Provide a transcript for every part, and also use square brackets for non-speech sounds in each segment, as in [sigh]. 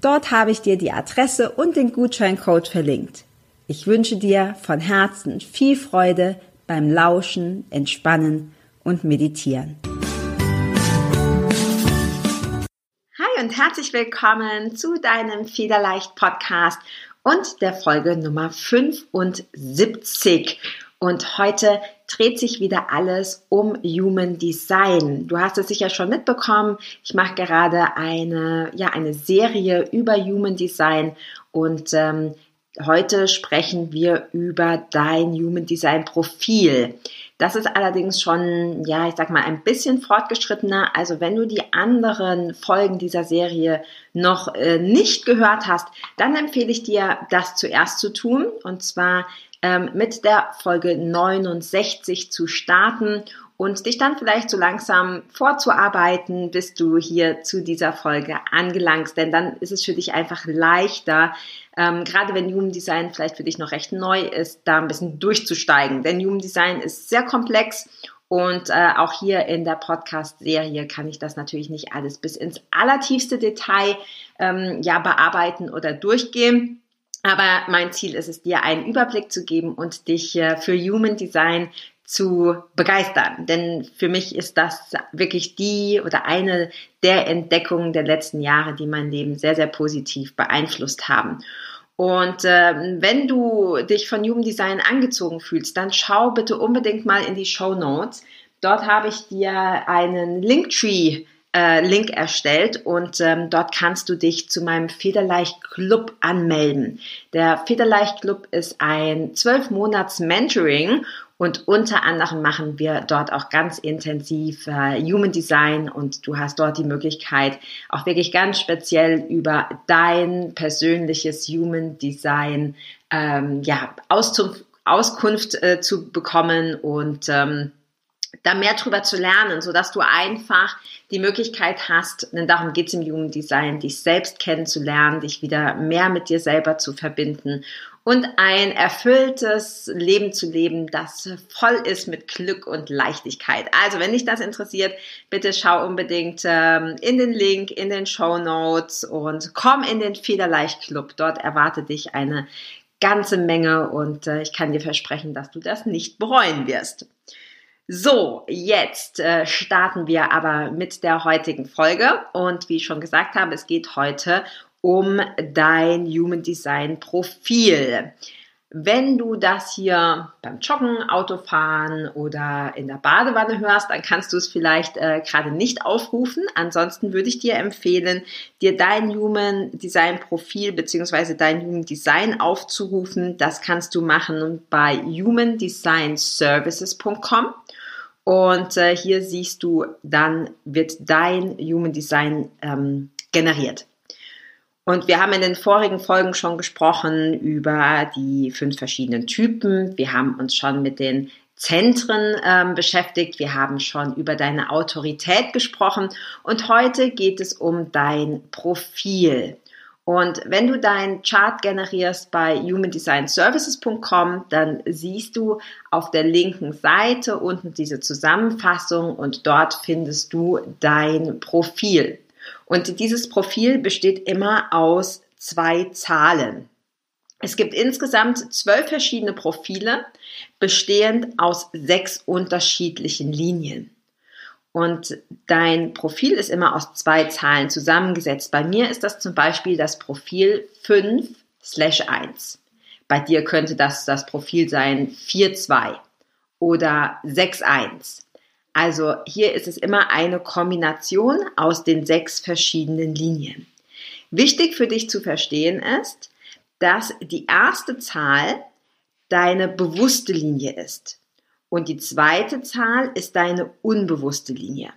Dort habe ich dir die Adresse und den Gutscheincode verlinkt. Ich wünsche dir von Herzen viel Freude beim Lauschen, Entspannen und Meditieren. Hi und herzlich willkommen zu deinem Federleicht Podcast und der Folge Nummer 75. Und heute dreht sich wieder alles um Human Design. Du hast es sicher schon mitbekommen. Ich mache gerade eine, ja, eine Serie über Human Design und ähm, heute sprechen wir über dein Human Design Profil. Das ist allerdings schon, ja, ich sag mal, ein bisschen fortgeschrittener. Also wenn du die anderen Folgen dieser Serie noch äh, nicht gehört hast, dann empfehle ich dir, das zuerst zu tun. Und zwar ähm, mit der Folge 69 zu starten und dich dann vielleicht so langsam vorzuarbeiten, bis du hier zu dieser Folge angelangst. Denn dann ist es für dich einfach leichter, ähm, gerade wenn Human Design vielleicht für dich noch recht neu ist, da ein bisschen durchzusteigen. Denn Human Design ist sehr komplex und äh, auch hier in der Podcast-Serie kann ich das natürlich nicht alles bis ins allertiefste Detail ähm, ja bearbeiten oder durchgehen. Aber mein Ziel ist es, dir einen Überblick zu geben und dich äh, für Human Design zu begeistern. Denn für mich ist das wirklich die oder eine der Entdeckungen der letzten Jahre, die mein Leben sehr, sehr positiv beeinflusst haben. Und äh, wenn du dich von Human Design angezogen fühlst, dann schau bitte unbedingt mal in die Show Notes. Dort habe ich dir einen Linktree äh, Link erstellt und ähm, dort kannst du dich zu meinem Federleicht Club anmelden. Der Federleicht Club ist ein zwölf Monats Mentoring und unter anderem machen wir dort auch ganz intensiv äh, Human Design und du hast dort die Möglichkeit, auch wirklich ganz speziell über dein persönliches Human Design ähm, ja, Auskunft, Auskunft äh, zu bekommen und ähm, da mehr drüber zu lernen, so dass du einfach die Möglichkeit hast, denn darum geht es im Jugenddesign, dich selbst kennenzulernen, dich wieder mehr mit dir selber zu verbinden und ein erfülltes Leben zu leben, das voll ist mit Glück und Leichtigkeit. Also, wenn dich das interessiert, bitte schau unbedingt ähm, in den Link, in den Show Notes und komm in den Federleicht Club. Dort erwartet dich eine ganze Menge und äh, ich kann dir versprechen, dass du das nicht bereuen wirst. So, jetzt äh, starten wir aber mit der heutigen Folge. Und wie ich schon gesagt habe, es geht heute um dein Human Design Profil. Wenn du das hier beim Joggen, Autofahren oder in der Badewanne hörst, dann kannst du es vielleicht äh, gerade nicht aufrufen. Ansonsten würde ich dir empfehlen, dir dein Human Design Profil bzw. dein Human Design aufzurufen. Das kannst du machen bei humandesignservices.com. Und äh, hier siehst du, dann wird dein Human Design ähm, generiert. Und wir haben in den vorigen Folgen schon gesprochen über die fünf verschiedenen Typen. Wir haben uns schon mit den Zentren ähm, beschäftigt. Wir haben schon über deine Autorität gesprochen. Und heute geht es um dein Profil. Und wenn du deinen Chart generierst bei humandesignservices.com, dann siehst du auf der linken Seite unten diese Zusammenfassung und dort findest du dein Profil. Und dieses Profil besteht immer aus zwei Zahlen. Es gibt insgesamt zwölf verschiedene Profile, bestehend aus sechs unterschiedlichen Linien. Und dein Profil ist immer aus zwei Zahlen zusammengesetzt. Bei mir ist das zum Beispiel das Profil 5 slash 1. Bei dir könnte das das Profil sein 4-2 oder 6-1. Also hier ist es immer eine Kombination aus den sechs verschiedenen Linien. Wichtig für dich zu verstehen ist, dass die erste Zahl deine bewusste Linie ist und die zweite Zahl ist deine unbewusste Linie.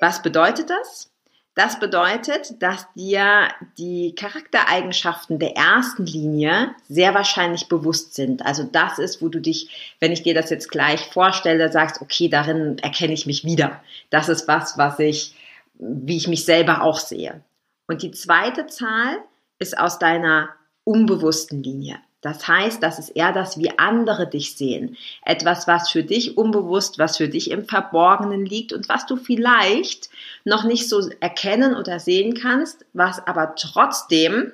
Was bedeutet das? Das bedeutet, dass dir die Charaktereigenschaften der ersten Linie sehr wahrscheinlich bewusst sind. Also das ist, wo du dich, wenn ich dir das jetzt gleich vorstelle, sagst, okay, darin erkenne ich mich wieder. Das ist was, was ich, wie ich mich selber auch sehe. Und die zweite Zahl ist aus deiner unbewussten Linie. Das heißt, das ist eher das, wie andere dich sehen. Etwas, was für dich unbewusst, was für dich im Verborgenen liegt und was du vielleicht noch nicht so erkennen oder sehen kannst, was aber trotzdem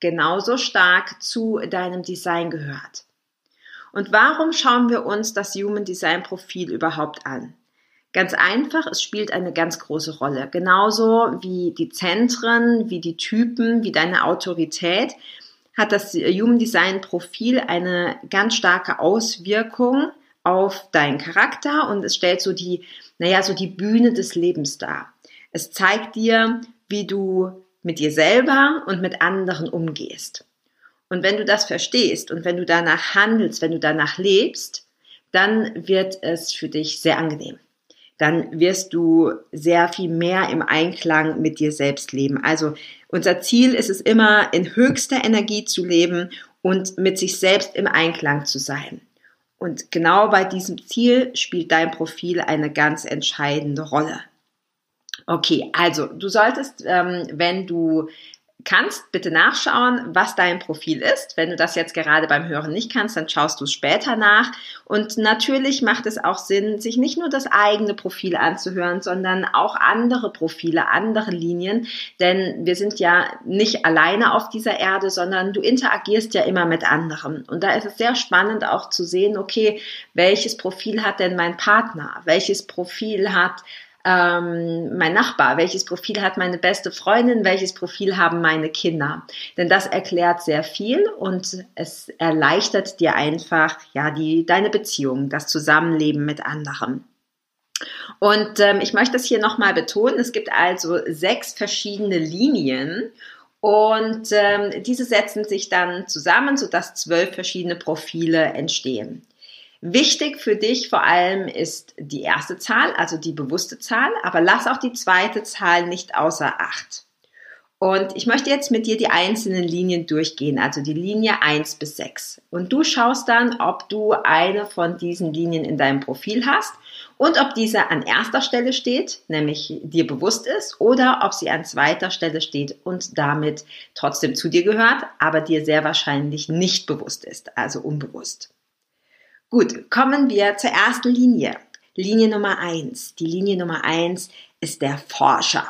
genauso stark zu deinem Design gehört. Und warum schauen wir uns das Human Design Profil überhaupt an? Ganz einfach, es spielt eine ganz große Rolle. Genauso wie die Zentren, wie die Typen, wie deine Autorität hat das Human Design Profil eine ganz starke Auswirkung auf deinen Charakter und es stellt so die, naja, so die Bühne des Lebens dar. Es zeigt dir, wie du mit dir selber und mit anderen umgehst. Und wenn du das verstehst und wenn du danach handelst, wenn du danach lebst, dann wird es für dich sehr angenehm dann wirst du sehr viel mehr im Einklang mit dir selbst leben. Also unser Ziel ist es immer, in höchster Energie zu leben und mit sich selbst im Einklang zu sein. Und genau bei diesem Ziel spielt dein Profil eine ganz entscheidende Rolle. Okay, also du solltest, ähm, wenn du kannst, bitte nachschauen, was dein Profil ist. Wenn du das jetzt gerade beim Hören nicht kannst, dann schaust du es später nach. Und natürlich macht es auch Sinn, sich nicht nur das eigene Profil anzuhören, sondern auch andere Profile, andere Linien. Denn wir sind ja nicht alleine auf dieser Erde, sondern du interagierst ja immer mit anderen. Und da ist es sehr spannend auch zu sehen, okay, welches Profil hat denn mein Partner? Welches Profil hat ähm, mein Nachbar, welches Profil hat meine beste Freundin, welches Profil haben meine Kinder. Denn das erklärt sehr viel und es erleichtert dir einfach ja die deine Beziehung, das Zusammenleben mit anderen. Und ähm, ich möchte das hier nochmal betonen. Es gibt also sechs verschiedene Linien und ähm, diese setzen sich dann zusammen, sodass zwölf verschiedene Profile entstehen. Wichtig für dich vor allem ist die erste Zahl, also die bewusste Zahl, aber lass auch die zweite Zahl nicht außer Acht. Und ich möchte jetzt mit dir die einzelnen Linien durchgehen, also die Linie 1 bis 6. Und du schaust dann, ob du eine von diesen Linien in deinem Profil hast und ob diese an erster Stelle steht, nämlich dir bewusst ist, oder ob sie an zweiter Stelle steht und damit trotzdem zu dir gehört, aber dir sehr wahrscheinlich nicht bewusst ist, also unbewusst. Gut, kommen wir zur ersten Linie. Linie Nummer eins. Die Linie Nummer eins ist der Forscher.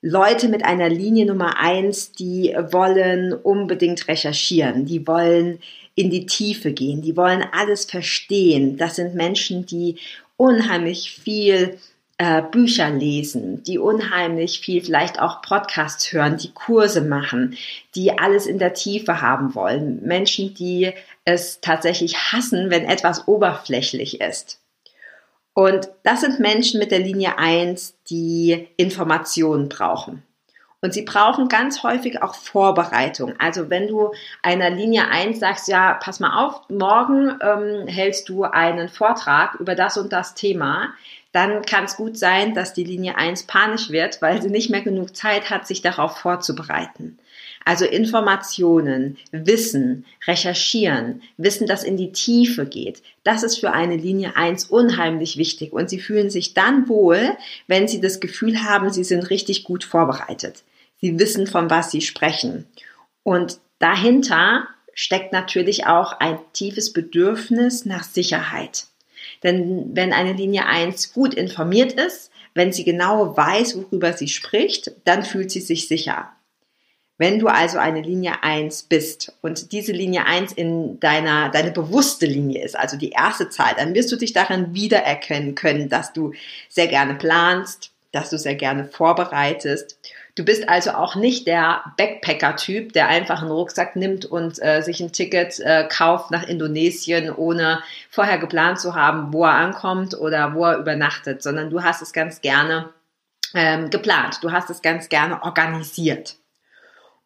Leute mit einer Linie Nummer eins, die wollen unbedingt recherchieren, die wollen in die Tiefe gehen, die wollen alles verstehen. Das sind Menschen, die unheimlich viel äh, Bücher lesen, die unheimlich viel vielleicht auch Podcasts hören, die Kurse machen, die alles in der Tiefe haben wollen. Menschen, die es tatsächlich hassen, wenn etwas oberflächlich ist. Und das sind Menschen mit der Linie 1, die Informationen brauchen. Und sie brauchen ganz häufig auch Vorbereitung. Also wenn du einer Linie 1 sagst, ja, pass mal auf, morgen ähm, hältst du einen Vortrag über das und das Thema, dann kann es gut sein, dass die Linie 1 panisch wird, weil sie nicht mehr genug Zeit hat, sich darauf vorzubereiten. Also Informationen, Wissen, recherchieren, Wissen, das in die Tiefe geht, das ist für eine Linie 1 unheimlich wichtig und sie fühlen sich dann wohl, wenn sie das Gefühl haben, sie sind richtig gut vorbereitet. Sie wissen, von was sie sprechen. Und dahinter steckt natürlich auch ein tiefes Bedürfnis nach Sicherheit. Denn wenn eine Linie 1 gut informiert ist, wenn sie genau weiß, worüber sie spricht, dann fühlt sie sich sicher. Wenn du also eine Linie 1 bist und diese Linie 1 in deiner, deine bewusste Linie ist, also die erste Zahl, dann wirst du dich darin wiedererkennen können, dass du sehr gerne planst, dass du sehr gerne vorbereitest. Du bist also auch nicht der Backpacker-Typ, der einfach einen Rucksack nimmt und äh, sich ein Ticket äh, kauft nach Indonesien, ohne vorher geplant zu haben, wo er ankommt oder wo er übernachtet, sondern du hast es ganz gerne ähm, geplant. Du hast es ganz gerne organisiert.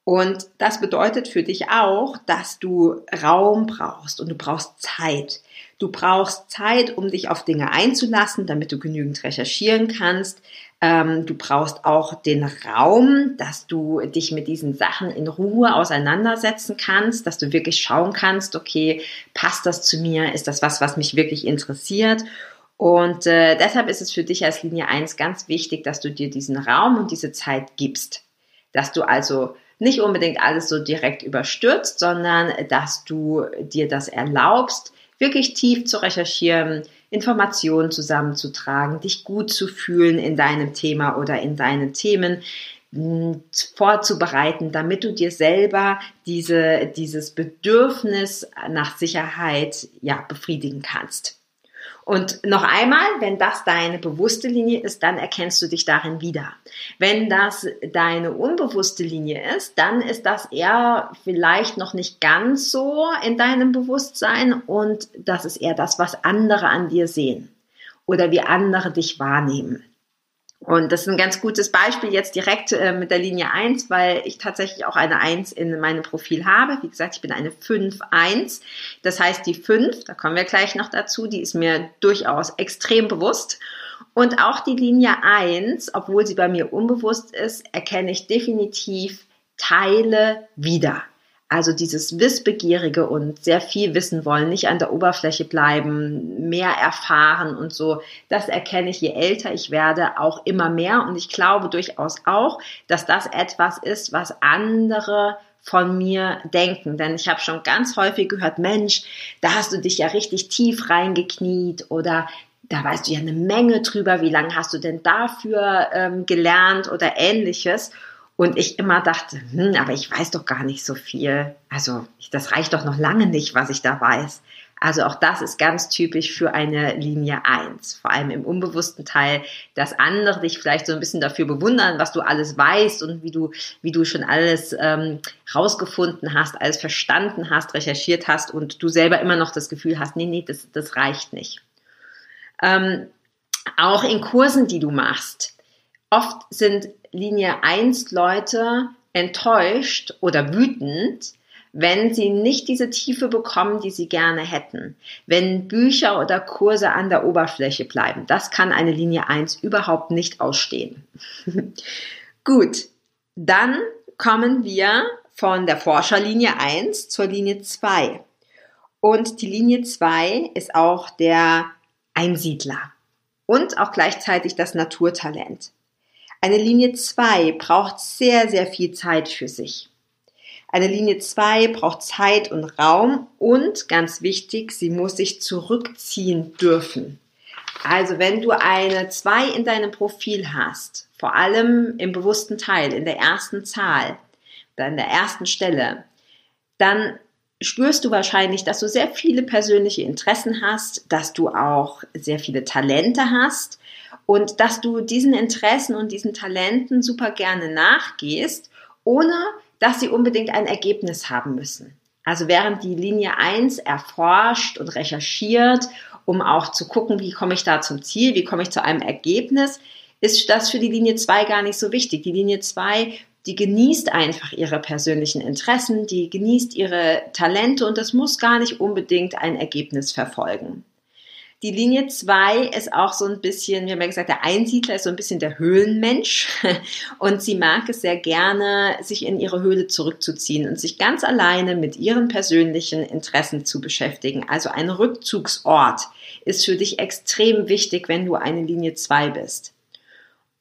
Und das bedeutet für dich auch, dass du Raum brauchst und du brauchst Zeit. Du brauchst Zeit, um dich auf Dinge einzulassen, damit du genügend recherchieren kannst. Ähm, du brauchst auch den Raum, dass du dich mit diesen Sachen in Ruhe auseinandersetzen kannst, dass du wirklich schauen kannst, okay, passt das zu mir? Ist das was, was mich wirklich interessiert? Und äh, deshalb ist es für dich als Linie 1 ganz wichtig, dass du dir diesen Raum und diese Zeit gibst. Dass du also nicht unbedingt alles so direkt überstürzt, sondern dass du dir das erlaubst, wirklich tief zu recherchieren, Informationen zusammenzutragen, dich gut zu fühlen in deinem Thema oder in deinen Themen vorzubereiten, damit du dir selber diese, dieses Bedürfnis nach Sicherheit ja befriedigen kannst. Und noch einmal, wenn das deine bewusste Linie ist, dann erkennst du dich darin wieder. Wenn das deine unbewusste Linie ist, dann ist das eher vielleicht noch nicht ganz so in deinem Bewusstsein und das ist eher das, was andere an dir sehen oder wie andere dich wahrnehmen. Und das ist ein ganz gutes Beispiel jetzt direkt äh, mit der Linie 1, weil ich tatsächlich auch eine 1 in meinem Profil habe. Wie gesagt, ich bin eine 5-1. Das heißt, die 5, da kommen wir gleich noch dazu, die ist mir durchaus extrem bewusst. Und auch die Linie 1, obwohl sie bei mir unbewusst ist, erkenne ich definitiv Teile wieder. Also dieses Wissbegierige und sehr viel wissen wollen, nicht an der Oberfläche bleiben, mehr erfahren und so, das erkenne ich, je älter ich werde, auch immer mehr. Und ich glaube durchaus auch, dass das etwas ist, was andere von mir denken. Denn ich habe schon ganz häufig gehört, Mensch, da hast du dich ja richtig tief reingekniet oder da weißt du ja eine Menge drüber, wie lange hast du denn dafür ähm, gelernt oder ähnliches. Und ich immer dachte, hm, aber ich weiß doch gar nicht so viel. Also das reicht doch noch lange nicht, was ich da weiß. Also auch das ist ganz typisch für eine Linie 1, vor allem im unbewussten Teil, dass andere dich vielleicht so ein bisschen dafür bewundern, was du alles weißt und wie du, wie du schon alles ähm, rausgefunden hast, alles verstanden hast, recherchiert hast und du selber immer noch das Gefühl hast, nee, nee, das, das reicht nicht. Ähm, auch in Kursen, die du machst, oft sind Linie 1 Leute enttäuscht oder wütend, wenn sie nicht diese Tiefe bekommen, die sie gerne hätten. Wenn Bücher oder Kurse an der Oberfläche bleiben. Das kann eine Linie 1 überhaupt nicht ausstehen. [laughs] Gut, dann kommen wir von der Forscherlinie 1 zur Linie 2. Und die Linie 2 ist auch der Einsiedler und auch gleichzeitig das Naturtalent. Eine Linie 2 braucht sehr, sehr viel Zeit für sich. Eine Linie 2 braucht Zeit und Raum und ganz wichtig, sie muss sich zurückziehen dürfen. Also wenn du eine 2 in deinem Profil hast, vor allem im bewussten Teil, in der ersten Zahl oder in der ersten Stelle, dann spürst du wahrscheinlich, dass du sehr viele persönliche Interessen hast, dass du auch sehr viele Talente hast und dass du diesen Interessen und diesen Talenten super gerne nachgehst, ohne dass sie unbedingt ein Ergebnis haben müssen. Also während die Linie 1 erforscht und recherchiert, um auch zu gucken, wie komme ich da zum Ziel, wie komme ich zu einem Ergebnis, ist das für die Linie 2 gar nicht so wichtig. Die Linie 2, die genießt einfach ihre persönlichen Interessen, die genießt ihre Talente und das muss gar nicht unbedingt ein Ergebnis verfolgen. Die Linie 2 ist auch so ein bisschen, wir haben ja gesagt, der Einsiedler ist so ein bisschen der Höhlenmensch [laughs] und sie mag es sehr gerne, sich in ihre Höhle zurückzuziehen und sich ganz alleine mit ihren persönlichen Interessen zu beschäftigen. Also ein Rückzugsort ist für dich extrem wichtig, wenn du eine Linie 2 bist.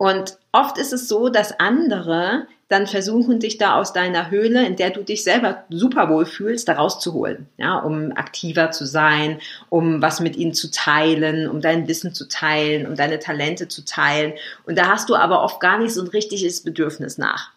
Und oft ist es so, dass andere dann versuchen, dich da aus deiner Höhle, in der du dich selber super wohl fühlst, da rauszuholen, ja, um aktiver zu sein, um was mit ihnen zu teilen, um dein Wissen zu teilen, um deine Talente zu teilen. Und da hast du aber oft gar nicht so ein richtiges Bedürfnis nach.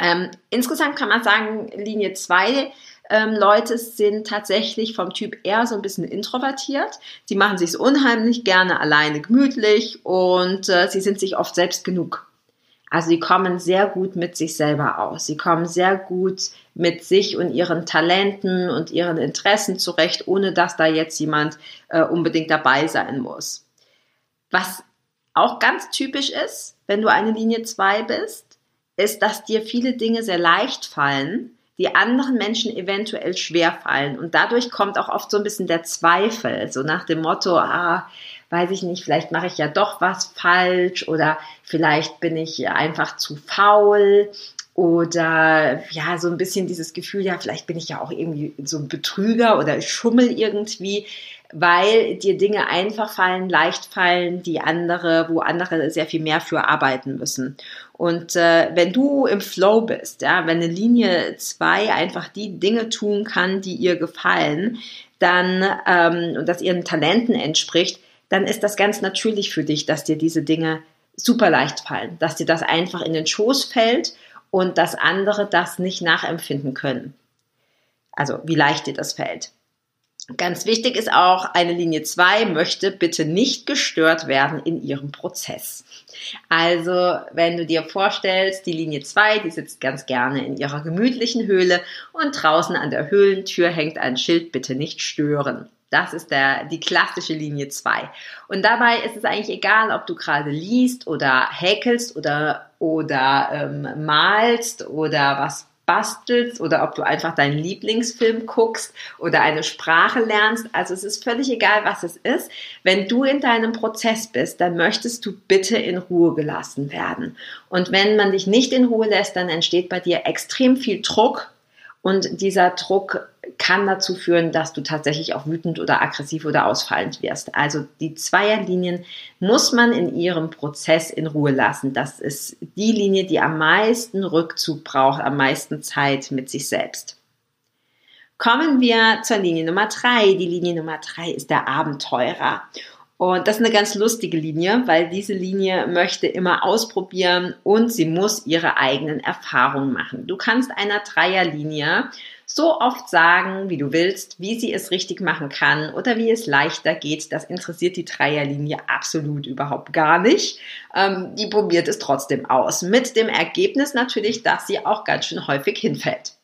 Ähm, insgesamt kann man sagen, Linie 2 ähm, Leute sind tatsächlich vom Typ eher so ein bisschen introvertiert. Sie machen sich unheimlich gerne alleine gemütlich und äh, sie sind sich oft selbst genug. Also sie kommen sehr gut mit sich selber aus. Sie kommen sehr gut mit sich und ihren Talenten und ihren Interessen zurecht, ohne dass da jetzt jemand äh, unbedingt dabei sein muss. Was auch ganz typisch ist, wenn du eine Linie 2 bist, ist, dass dir viele Dinge sehr leicht fallen, die anderen Menschen eventuell schwer fallen. Und dadurch kommt auch oft so ein bisschen der Zweifel, so nach dem Motto, ah, weiß ich nicht, vielleicht mache ich ja doch was falsch oder vielleicht bin ich einfach zu faul oder ja, so ein bisschen dieses Gefühl, ja, vielleicht bin ich ja auch irgendwie so ein Betrüger oder ich schummel irgendwie, weil dir Dinge einfach fallen, leicht fallen, die andere, wo andere sehr viel mehr für arbeiten müssen. Und äh, wenn du im Flow bist, ja, wenn eine Linie 2 einfach die Dinge tun kann, die ihr gefallen, dann ähm, und das ihren Talenten entspricht, dann ist das ganz natürlich für dich, dass dir diese Dinge super leicht fallen, dass dir das einfach in den Schoß fällt und dass andere das nicht nachempfinden können. Also wie leicht dir das fällt. Ganz wichtig ist auch, eine Linie 2 möchte bitte nicht gestört werden in ihrem Prozess. Also, wenn du dir vorstellst, die Linie 2, die sitzt ganz gerne in ihrer gemütlichen Höhle und draußen an der Höhlentür hängt ein Schild, bitte nicht stören. Das ist der, die klassische Linie 2. Und dabei ist es eigentlich egal, ob du gerade liest oder häkelst oder, oder ähm, malst oder was bastelst oder ob du einfach deinen Lieblingsfilm guckst oder eine Sprache lernst. Also es ist völlig egal, was es ist. Wenn du in deinem Prozess bist, dann möchtest du bitte in Ruhe gelassen werden. Und wenn man dich nicht in Ruhe lässt, dann entsteht bei dir extrem viel Druck und dieser Druck kann dazu führen, dass du tatsächlich auch wütend oder aggressiv oder ausfallend wirst. Also die Zweierlinien muss man in ihrem Prozess in Ruhe lassen. Das ist die Linie, die am meisten Rückzug braucht, am meisten Zeit mit sich selbst. Kommen wir zur Linie Nummer drei. Die Linie Nummer drei ist der Abenteurer. Und das ist eine ganz lustige Linie, weil diese Linie möchte immer ausprobieren und sie muss ihre eigenen Erfahrungen machen. Du kannst einer Dreierlinie so oft sagen, wie du willst, wie sie es richtig machen kann oder wie es leichter geht. Das interessiert die Dreierlinie absolut überhaupt gar nicht. Ähm, die probiert es trotzdem aus. Mit dem Ergebnis natürlich, dass sie auch ganz schön häufig hinfällt.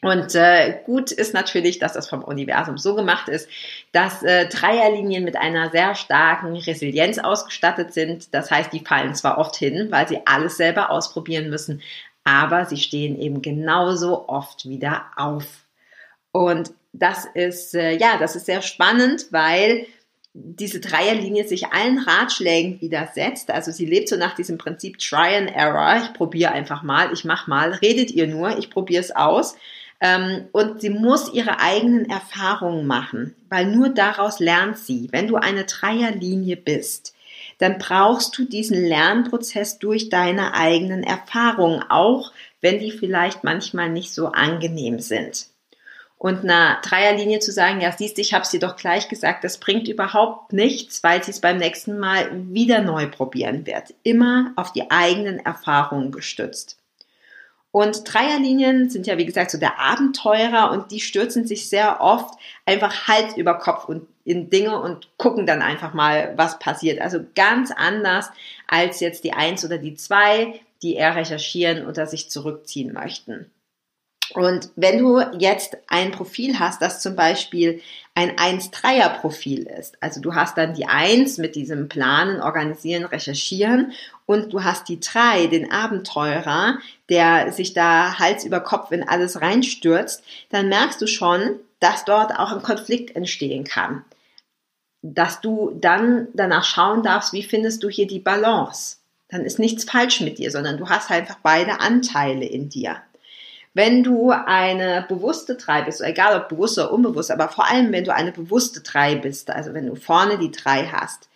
Und äh, gut ist natürlich, dass das vom Universum so gemacht ist, dass äh, Dreierlinien mit einer sehr starken Resilienz ausgestattet sind. Das heißt, die fallen zwar oft hin, weil sie alles selber ausprobieren müssen, aber sie stehen eben genauso oft wieder auf. Und das ist äh, ja, das ist sehr spannend, weil diese Dreierlinie sich allen Ratschlägen widersetzt. Also sie lebt so nach diesem Prinzip Try and Error. Ich probiere einfach mal, ich mach mal, redet ihr nur, ich probiere es aus. Ähm, und sie muss ihre eigenen Erfahrungen machen, weil nur daraus lernt sie. Wenn du eine Dreierlinie bist, dann brauchst du diesen Lernprozess durch deine eigenen Erfahrungen, auch wenn die vielleicht manchmal nicht so angenehm sind. Und einer Dreierlinie zu sagen, ja, siehst ich habe es dir doch gleich gesagt, das bringt überhaupt nichts, weil sie es beim nächsten Mal wieder neu probieren wird. Immer auf die eigenen Erfahrungen gestützt. Und Dreierlinien sind ja, wie gesagt, so der Abenteurer und die stürzen sich sehr oft einfach Hals über Kopf und in Dinge und gucken dann einfach mal, was passiert. Also ganz anders als jetzt die Eins oder die Zwei, die eher recherchieren oder sich zurückziehen möchten. Und wenn du jetzt ein Profil hast, das zum Beispiel ein 1-3er-Profil ist, also du hast dann die 1 mit diesem Planen, Organisieren, Recherchieren und du hast die 3, den Abenteurer, der sich da Hals über Kopf in alles reinstürzt, dann merkst du schon, dass dort auch ein Konflikt entstehen kann. Dass du dann danach schauen darfst, wie findest du hier die Balance. Dann ist nichts falsch mit dir, sondern du hast einfach beide Anteile in dir. Wenn du eine bewusste 3 bist, egal ob bewusst oder unbewusst, aber vor allem wenn du eine bewusste 3 bist, also wenn du vorne die 3 hast,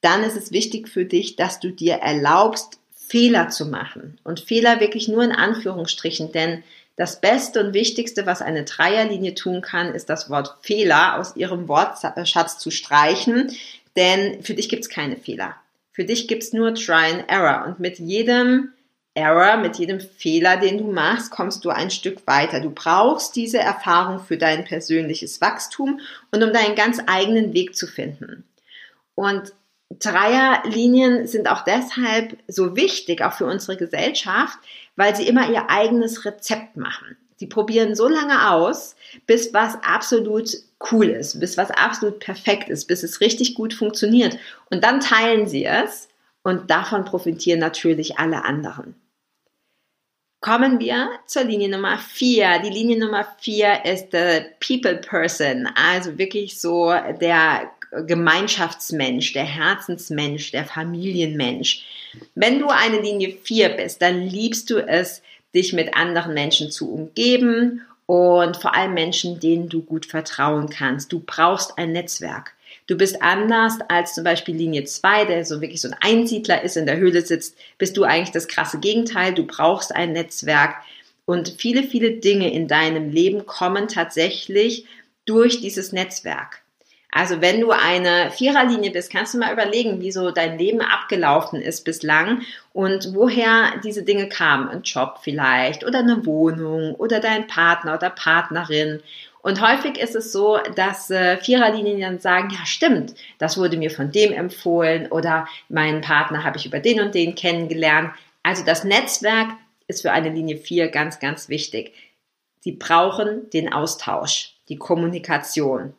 dann ist es wichtig für dich, dass du dir erlaubst, Fehler zu machen. Und Fehler wirklich nur in Anführungsstrichen, denn das Beste und Wichtigste, was eine Dreierlinie tun kann, ist das Wort Fehler aus ihrem Wortschatz zu streichen, denn für dich gibt es keine Fehler. Für dich gibt es nur Try and Error. Und mit jedem Error, mit jedem Fehler, den du machst, kommst du ein Stück weiter. Du brauchst diese Erfahrung für dein persönliches Wachstum und um deinen ganz eigenen Weg zu finden. Und Dreierlinien sind auch deshalb so wichtig, auch für unsere Gesellschaft, weil sie immer ihr eigenes Rezept machen. Sie probieren so lange aus, bis was absolut cool ist, bis was absolut perfekt ist, bis es richtig gut funktioniert. Und dann teilen sie es und davon profitieren natürlich alle anderen. Kommen wir zur Linie Nummer vier. Die Linie Nummer vier ist der People Person, also wirklich so der Gemeinschaftsmensch, der Herzensmensch, der Familienmensch. Wenn du eine Linie 4 bist, dann liebst du es, dich mit anderen Menschen zu umgeben und vor allem Menschen, denen du gut vertrauen kannst. Du brauchst ein Netzwerk. Du bist anders als zum Beispiel Linie 2, der so wirklich so ein Einsiedler ist, in der Höhle sitzt, bist du eigentlich das krasse Gegenteil. Du brauchst ein Netzwerk und viele, viele Dinge in deinem Leben kommen tatsächlich durch dieses Netzwerk. Also wenn du eine Viererlinie bist, kannst du mal überlegen, wie so dein Leben abgelaufen ist bislang und woher diese Dinge kamen. Ein Job vielleicht oder eine Wohnung oder dein Partner oder Partnerin. Und häufig ist es so, dass äh, Viererlinien dann sagen, ja stimmt, das wurde mir von dem empfohlen oder meinen Partner habe ich über den und den kennengelernt. Also das Netzwerk ist für eine Linie 4 ganz, ganz wichtig. Sie brauchen den Austausch, die Kommunikation.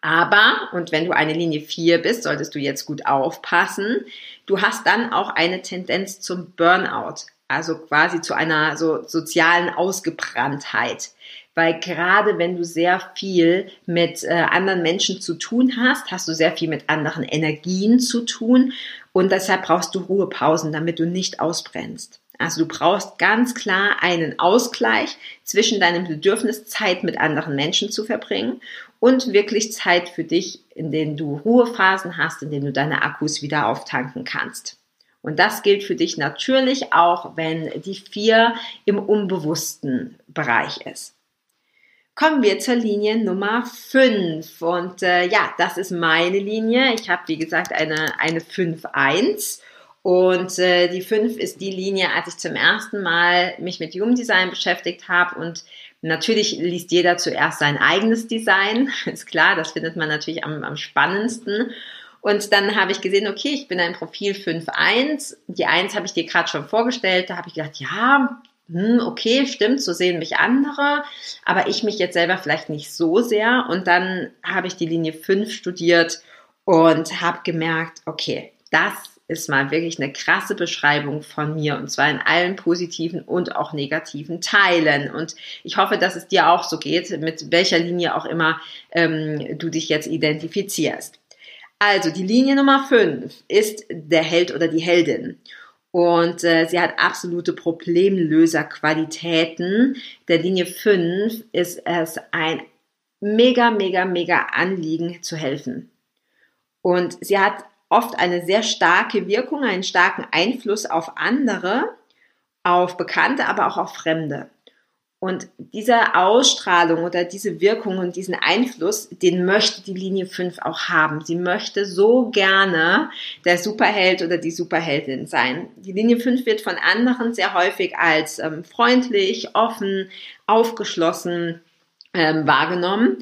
Aber, und wenn du eine Linie 4 bist, solltest du jetzt gut aufpassen, du hast dann auch eine Tendenz zum Burnout, also quasi zu einer so sozialen Ausgebranntheit. Weil gerade wenn du sehr viel mit äh, anderen Menschen zu tun hast, hast du sehr viel mit anderen Energien zu tun und deshalb brauchst du Ruhepausen, damit du nicht ausbrennst. Also du brauchst ganz klar einen Ausgleich zwischen deinem Bedürfnis, Zeit mit anderen Menschen zu verbringen und wirklich Zeit für dich, in denen du Ruhephasen hast, in denen du deine Akkus wieder auftanken kannst. Und das gilt für dich natürlich auch, wenn die vier im unbewussten Bereich ist. Kommen wir zur Linie Nummer 5. Und äh, ja, das ist meine Linie. Ich habe, wie gesagt, eine, eine 5-1. Und äh, die 5 ist die Linie, als ich zum ersten Mal mich mit Human Design beschäftigt habe. Und natürlich liest jeder zuerst sein eigenes Design. [laughs] Ist klar, das findet man natürlich am, am spannendsten. Und dann habe ich gesehen, okay, ich bin ein Profil 5.1. Die 1 habe ich dir gerade schon vorgestellt. Da habe ich gedacht, ja, hm, okay, stimmt, so sehen mich andere, aber ich mich jetzt selber vielleicht nicht so sehr. Und dann habe ich die Linie 5 studiert und habe gemerkt, okay, das ist mal wirklich eine krasse Beschreibung von mir und zwar in allen positiven und auch negativen Teilen. Und ich hoffe, dass es dir auch so geht, mit welcher Linie auch immer ähm, du dich jetzt identifizierst. Also die Linie Nummer 5 ist der Held oder die Heldin. Und äh, sie hat absolute Problemlöserqualitäten. Der Linie 5 ist es ein mega, mega, mega Anliegen zu helfen. Und sie hat oft eine sehr starke Wirkung, einen starken Einfluss auf andere, auf Bekannte, aber auch auf Fremde. Und diese Ausstrahlung oder diese Wirkung und diesen Einfluss, den möchte die Linie 5 auch haben. Sie möchte so gerne der Superheld oder die Superheldin sein. Die Linie 5 wird von anderen sehr häufig als ähm, freundlich, offen, aufgeschlossen ähm, wahrgenommen.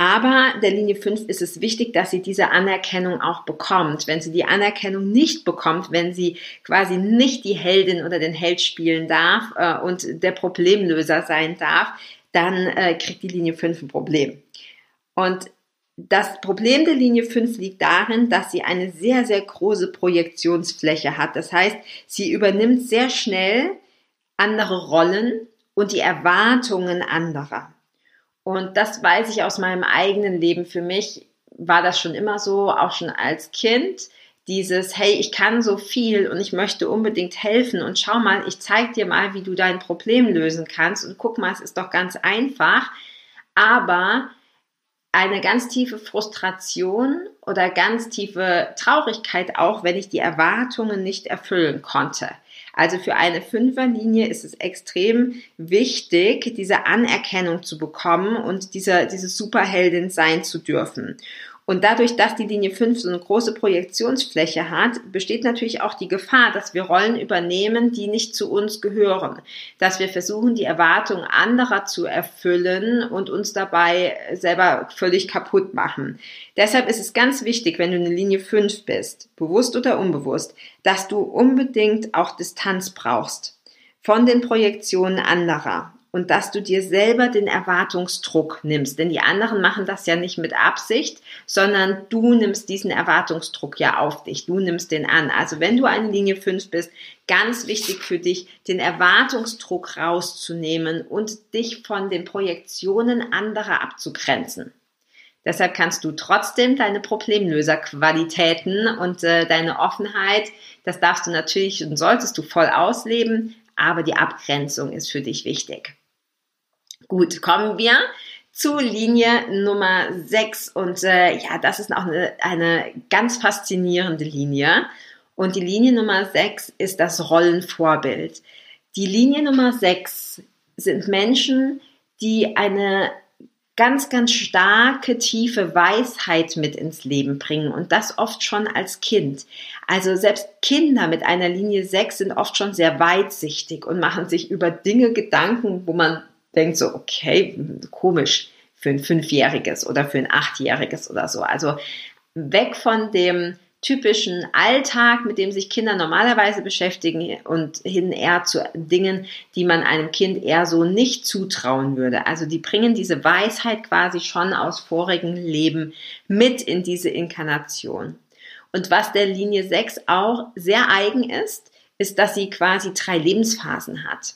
Aber der Linie 5 ist es wichtig, dass sie diese Anerkennung auch bekommt. Wenn sie die Anerkennung nicht bekommt, wenn sie quasi nicht die Heldin oder den Held spielen darf äh, und der Problemlöser sein darf, dann äh, kriegt die Linie 5 ein Problem. Und das Problem der Linie 5 liegt darin, dass sie eine sehr, sehr große Projektionsfläche hat. Das heißt, sie übernimmt sehr schnell andere Rollen und die Erwartungen anderer. Und das weiß ich aus meinem eigenen Leben. Für mich war das schon immer so, auch schon als Kind. Dieses, hey, ich kann so viel und ich möchte unbedingt helfen und schau mal, ich zeig dir mal, wie du dein Problem lösen kannst und guck mal, es ist doch ganz einfach. Aber eine ganz tiefe Frustration oder ganz tiefe Traurigkeit auch, wenn ich die Erwartungen nicht erfüllen konnte. Also für eine Fünferlinie ist es extrem wichtig, diese Anerkennung zu bekommen und diese, diese Superheldin sein zu dürfen. Und dadurch, dass die Linie 5 so eine große Projektionsfläche hat, besteht natürlich auch die Gefahr, dass wir Rollen übernehmen, die nicht zu uns gehören. Dass wir versuchen, die Erwartungen anderer zu erfüllen und uns dabei selber völlig kaputt machen. Deshalb ist es ganz wichtig, wenn du eine Linie 5 bist, bewusst oder unbewusst, dass du unbedingt auch Distanz brauchst von den Projektionen anderer und dass du dir selber den Erwartungsdruck nimmst. Denn die anderen machen das ja nicht mit Absicht, sondern du nimmst diesen Erwartungsdruck ja auf dich. Du nimmst den an. Also wenn du eine Linie 5 bist, ganz wichtig für dich, den Erwartungsdruck rauszunehmen und dich von den Projektionen anderer abzugrenzen. Deshalb kannst du trotzdem deine Problemlöserqualitäten und äh, deine Offenheit, das darfst du natürlich und solltest du voll ausleben, aber die Abgrenzung ist für dich wichtig. Gut, kommen wir zu Linie Nummer 6 und äh, ja, das ist auch eine, eine ganz faszinierende Linie. Und die Linie Nummer 6 ist das Rollenvorbild. Die Linie Nummer 6 sind Menschen, die eine ganz, ganz starke, tiefe Weisheit mit ins Leben bringen und das oft schon als Kind. Also selbst Kinder mit einer Linie 6 sind oft schon sehr weitsichtig und machen sich über Dinge Gedanken, wo man denkt so, okay, komisch für ein Fünfjähriges oder für ein Achtjähriges oder so. Also weg von dem typischen Alltag, mit dem sich Kinder normalerweise beschäftigen und hin eher zu Dingen, die man einem Kind eher so nicht zutrauen würde. Also die bringen diese Weisheit quasi schon aus vorigen Leben mit in diese Inkarnation. Und was der Linie 6 auch sehr eigen ist, ist, dass sie quasi drei Lebensphasen hat.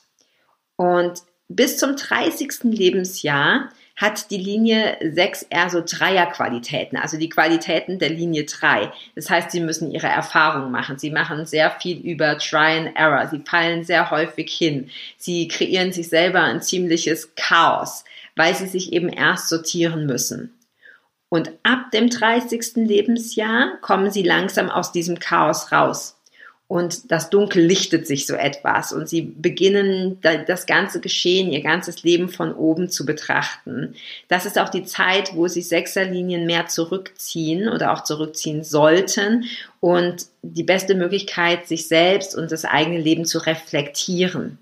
Und bis zum 30. Lebensjahr hat die Linie 6 eher so Dreierqualitäten, also die Qualitäten der Linie 3. Das heißt, sie müssen ihre Erfahrungen machen. Sie machen sehr viel über Try and Error. Sie fallen sehr häufig hin. Sie kreieren sich selber ein ziemliches Chaos, weil sie sich eben erst sortieren müssen. Und ab dem 30. Lebensjahr kommen sie langsam aus diesem Chaos raus und das Dunkel lichtet sich so etwas. Und sie beginnen das ganze Geschehen, ihr ganzes Leben von oben zu betrachten. Das ist auch die Zeit, wo sich Sechserlinien mehr zurückziehen oder auch zurückziehen sollten. Und die beste Möglichkeit, sich selbst und das eigene Leben zu reflektieren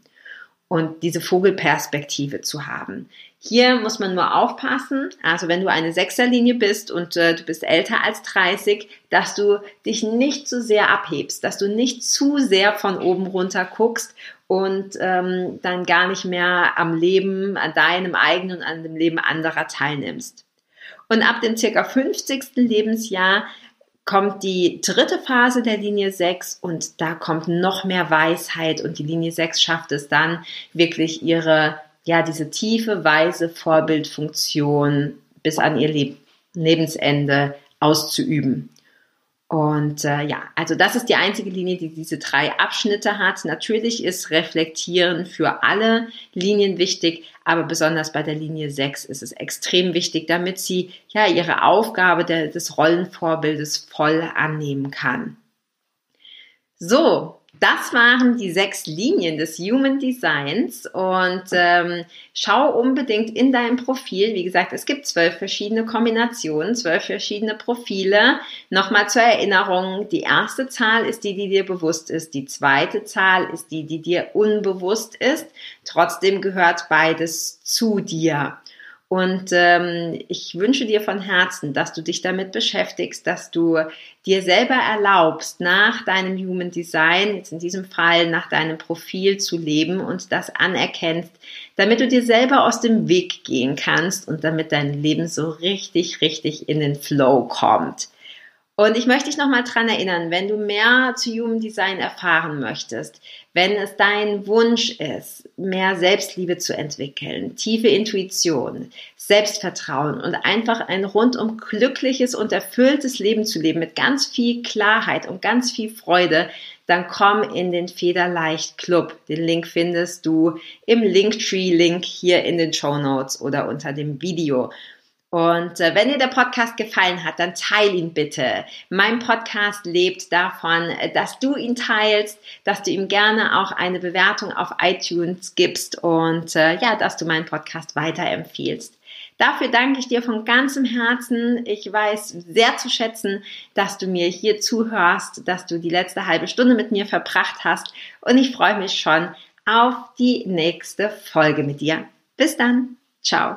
und diese Vogelperspektive zu haben. Hier muss man nur aufpassen, also wenn du eine Sechserlinie bist und äh, du bist älter als 30, dass du dich nicht zu sehr abhebst, dass du nicht zu sehr von oben runter guckst und ähm, dann gar nicht mehr am Leben, an deinem eigenen und an dem Leben anderer teilnimmst. Und ab dem circa 50. Lebensjahr kommt die dritte Phase der Linie 6 und da kommt noch mehr Weisheit und die Linie 6 schafft es dann wirklich ihre ja, diese tiefe, weise Vorbildfunktion bis an ihr Leb Lebensende auszuüben. Und äh, ja, also das ist die einzige Linie, die diese drei Abschnitte hat. Natürlich ist Reflektieren für alle Linien wichtig, aber besonders bei der Linie 6 ist es extrem wichtig, damit sie ja ihre Aufgabe der, des Rollenvorbildes voll annehmen kann. So, das waren die sechs Linien des Human Designs und ähm, schau unbedingt in dein Profil. Wie gesagt, es gibt zwölf verschiedene Kombinationen, zwölf verschiedene Profile. Nochmal zur Erinnerung, die erste Zahl ist die, die dir bewusst ist. Die zweite Zahl ist die, die dir unbewusst ist. Trotzdem gehört beides zu dir. Und ähm, ich wünsche dir von Herzen, dass du dich damit beschäftigst, dass du dir selber erlaubst, nach deinem Human Design, jetzt in diesem Fall nach deinem Profil zu leben und das anerkennst, damit du dir selber aus dem Weg gehen kannst und damit dein Leben so richtig, richtig in den Flow kommt. Und ich möchte dich nochmal dran erinnern, wenn du mehr zu Human Design erfahren möchtest, wenn es dein Wunsch ist, mehr Selbstliebe zu entwickeln, tiefe Intuition, Selbstvertrauen und einfach ein rundum glückliches und erfülltes Leben zu leben mit ganz viel Klarheit und ganz viel Freude, dann komm in den Federleicht Club. Den Link findest du im Linktree-Link hier in den Show Notes oder unter dem Video. Und äh, wenn dir der Podcast gefallen hat, dann teil ihn bitte. Mein Podcast lebt davon, äh, dass du ihn teilst, dass du ihm gerne auch eine Bewertung auf iTunes gibst und äh, ja, dass du meinen Podcast weiterempfiehlst. Dafür danke ich dir von ganzem Herzen. Ich weiß sehr zu schätzen, dass du mir hier zuhörst, dass du die letzte halbe Stunde mit mir verbracht hast und ich freue mich schon auf die nächste Folge mit dir. Bis dann. Ciao.